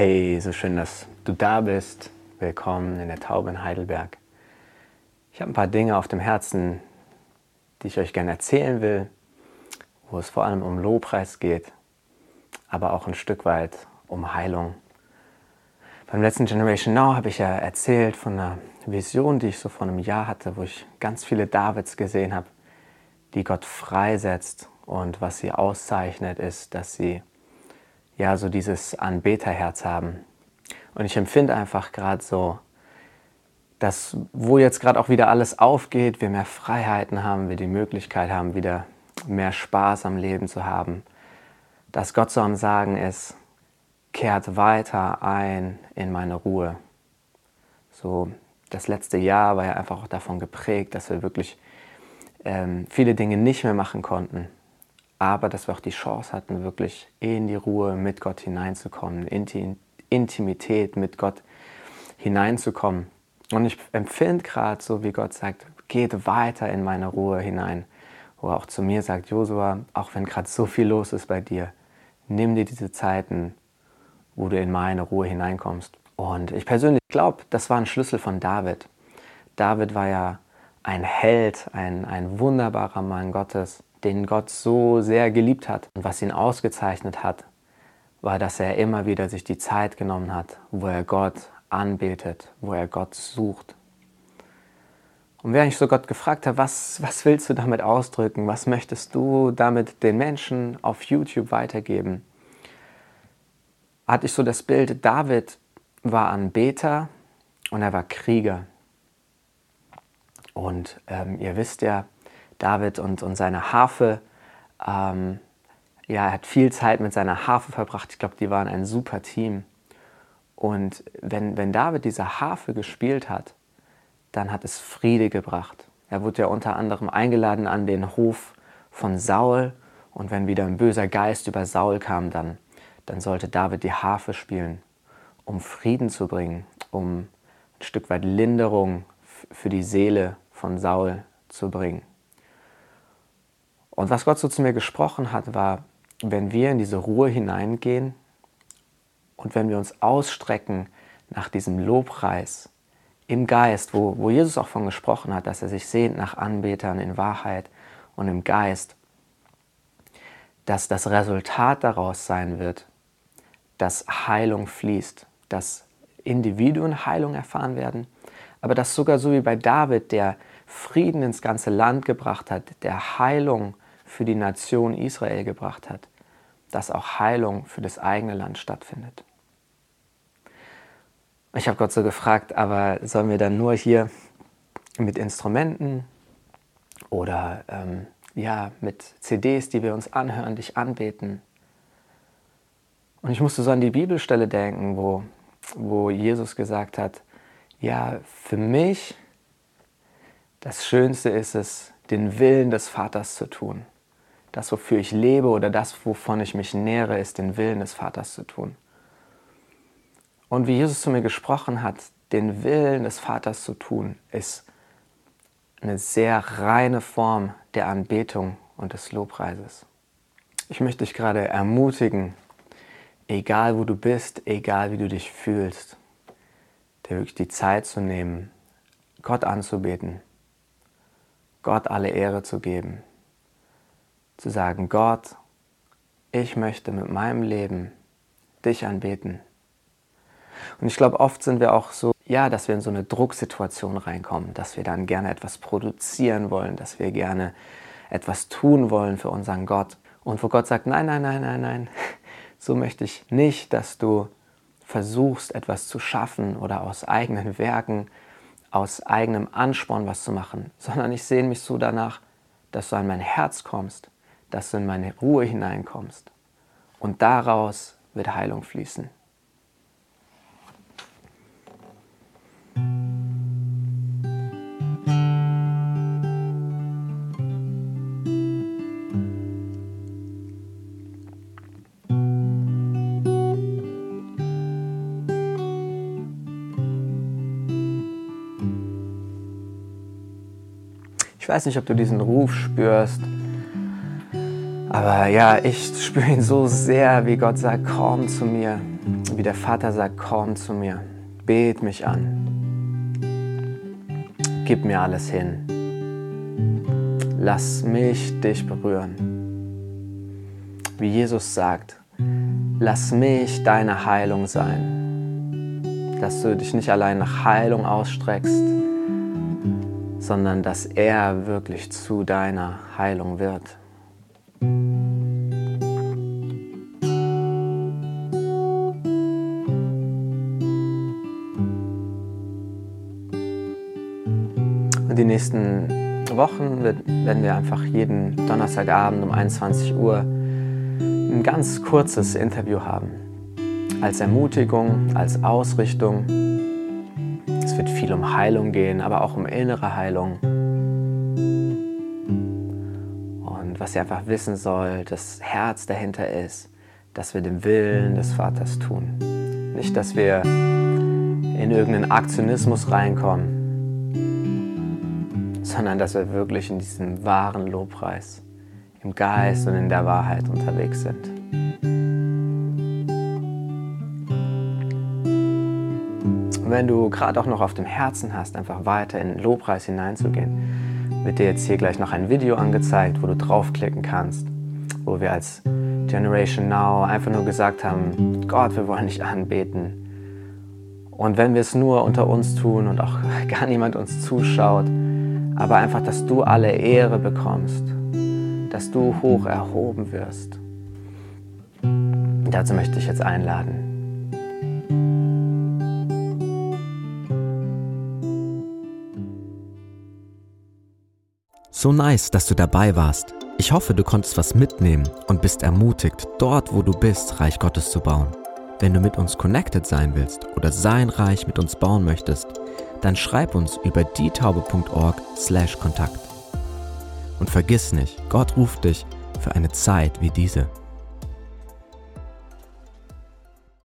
Hey, so schön, dass du da bist. Willkommen in der Taube in Heidelberg. Ich habe ein paar Dinge auf dem Herzen, die ich euch gerne erzählen will, wo es vor allem um Lobpreis geht, aber auch ein Stück weit um Heilung. Beim letzten Generation Now habe ich ja erzählt von einer Vision, die ich so vor einem Jahr hatte, wo ich ganz viele Davids gesehen habe, die Gott freisetzt und was sie auszeichnet, ist, dass sie ja so dieses Anbeterherz haben. Und ich empfinde einfach gerade so, dass wo jetzt gerade auch wieder alles aufgeht, wir mehr Freiheiten haben, wir die Möglichkeit haben, wieder mehr Spaß am Leben zu haben, dass Gott so am Sagen ist, kehrt weiter ein in meine Ruhe. So, das letzte Jahr war ja einfach auch davon geprägt, dass wir wirklich ähm, viele Dinge nicht mehr machen konnten aber dass wir auch die Chance hatten, wirklich in die Ruhe mit Gott hineinzukommen, in die Intimität mit Gott hineinzukommen. Und ich empfinde gerade so, wie Gott sagt, geht weiter in meine Ruhe hinein. Wo er auch zu mir sagt, Josua, auch wenn gerade so viel los ist bei dir, nimm dir diese Zeiten, wo du in meine Ruhe hineinkommst. Und ich persönlich glaube, das war ein Schlüssel von David. David war ja ein Held, ein, ein wunderbarer Mann Gottes den Gott so sehr geliebt hat. Und was ihn ausgezeichnet hat, war, dass er immer wieder sich die Zeit genommen hat, wo er Gott anbetet, wo er Gott sucht. Und während ich so Gott gefragt habe, was, was willst du damit ausdrücken, was möchtest du damit den Menschen auf YouTube weitergeben, hatte ich so das Bild, David war Anbeter und er war Krieger. Und ähm, ihr wisst ja, David und, und seine Harfe. Ähm, ja, er hat viel Zeit mit seiner Harfe verbracht. Ich glaube, die waren ein super Team. Und wenn, wenn David diese Harfe gespielt hat, dann hat es Friede gebracht. Er wurde ja unter anderem eingeladen an den Hof von Saul. Und wenn wieder ein böser Geist über Saul kam, dann, dann sollte David die Harfe spielen, um Frieden zu bringen, um ein Stück weit Linderung für die Seele von Saul zu bringen. Und was Gott so zu mir gesprochen hat, war, wenn wir in diese Ruhe hineingehen und wenn wir uns ausstrecken nach diesem Lobpreis im Geist, wo, wo Jesus auch von gesprochen hat, dass er sich sehnt nach Anbetern in Wahrheit und im Geist, dass das Resultat daraus sein wird, dass Heilung fließt, dass Individuen Heilung erfahren werden, aber dass sogar so wie bei David, der Frieden ins ganze Land gebracht hat, der Heilung für die Nation Israel gebracht hat, dass auch Heilung für das eigene Land stattfindet. Ich habe Gott so gefragt, aber sollen wir dann nur hier mit Instrumenten oder ähm, ja, mit CDs, die wir uns anhören, dich anbeten? Und ich musste so an die Bibelstelle denken, wo, wo Jesus gesagt hat, ja, für mich das Schönste ist es, den Willen des Vaters zu tun das, wofür ich lebe oder das, wovon ich mich nähere, ist den Willen des Vaters zu tun. Und wie Jesus zu mir gesprochen hat, den Willen des Vaters zu tun, ist eine sehr reine Form der Anbetung und des Lobpreises. Ich möchte dich gerade ermutigen, egal wo du bist, egal wie du dich fühlst, dir wirklich die Zeit zu nehmen, Gott anzubeten, Gott alle Ehre zu geben zu sagen, Gott, ich möchte mit meinem Leben dich anbeten. Und ich glaube, oft sind wir auch so, ja, dass wir in so eine Drucksituation reinkommen, dass wir dann gerne etwas produzieren wollen, dass wir gerne etwas tun wollen für unseren Gott. Und wo Gott sagt, nein, nein, nein, nein, nein, so möchte ich nicht, dass du versuchst, etwas zu schaffen oder aus eigenen Werken, aus eigenem Ansporn was zu machen, sondern ich sehne mich so danach, dass du an mein Herz kommst dass du in meine Ruhe hineinkommst. Und daraus wird Heilung fließen. Ich weiß nicht, ob du diesen Ruf spürst, aber ja, ich spüre ihn so sehr, wie Gott sagt, komm zu mir, Wie der Vater sagt, komm zu mir, bet mich an, gib mir alles hin, lass mich dich berühren. Wie Jesus sagt, lass mich deine Heilung sein, dass du dich nicht allein nach Heilung ausstreckst, sondern dass er wirklich zu deiner Heilung wird. Die nächsten Wochen werden wir einfach jeden Donnerstagabend um 21 Uhr ein ganz kurzes Interview haben. Als Ermutigung, als Ausrichtung. Es wird viel um Heilung gehen, aber auch um innere Heilung. Was ihr einfach wissen soll, das Herz dahinter ist, dass wir den Willen des Vaters tun. Nicht, dass wir in irgendeinen Aktionismus reinkommen, sondern dass wir wirklich in diesem wahren Lobpreis, im Geist und in der Wahrheit unterwegs sind. Und wenn du gerade auch noch auf dem Herzen hast, einfach weiter in den Lobpreis hineinzugehen, wird dir jetzt hier gleich noch ein Video angezeigt, wo du draufklicken kannst, wo wir als Generation Now einfach nur gesagt haben, Gott, wir wollen dich anbeten. Und wenn wir es nur unter uns tun und auch gar niemand uns zuschaut, aber einfach, dass du alle Ehre bekommst, dass du hoch erhoben wirst. Dazu möchte ich jetzt einladen. So nice, dass du dabei warst. Ich hoffe, du konntest was mitnehmen und bist ermutigt, dort, wo du bist, Reich Gottes zu bauen. Wenn du mit uns connected sein willst oder sein Reich mit uns bauen möchtest, dann schreib uns über dietaube.org/kontakt. Und vergiss nicht, Gott ruft dich für eine Zeit wie diese.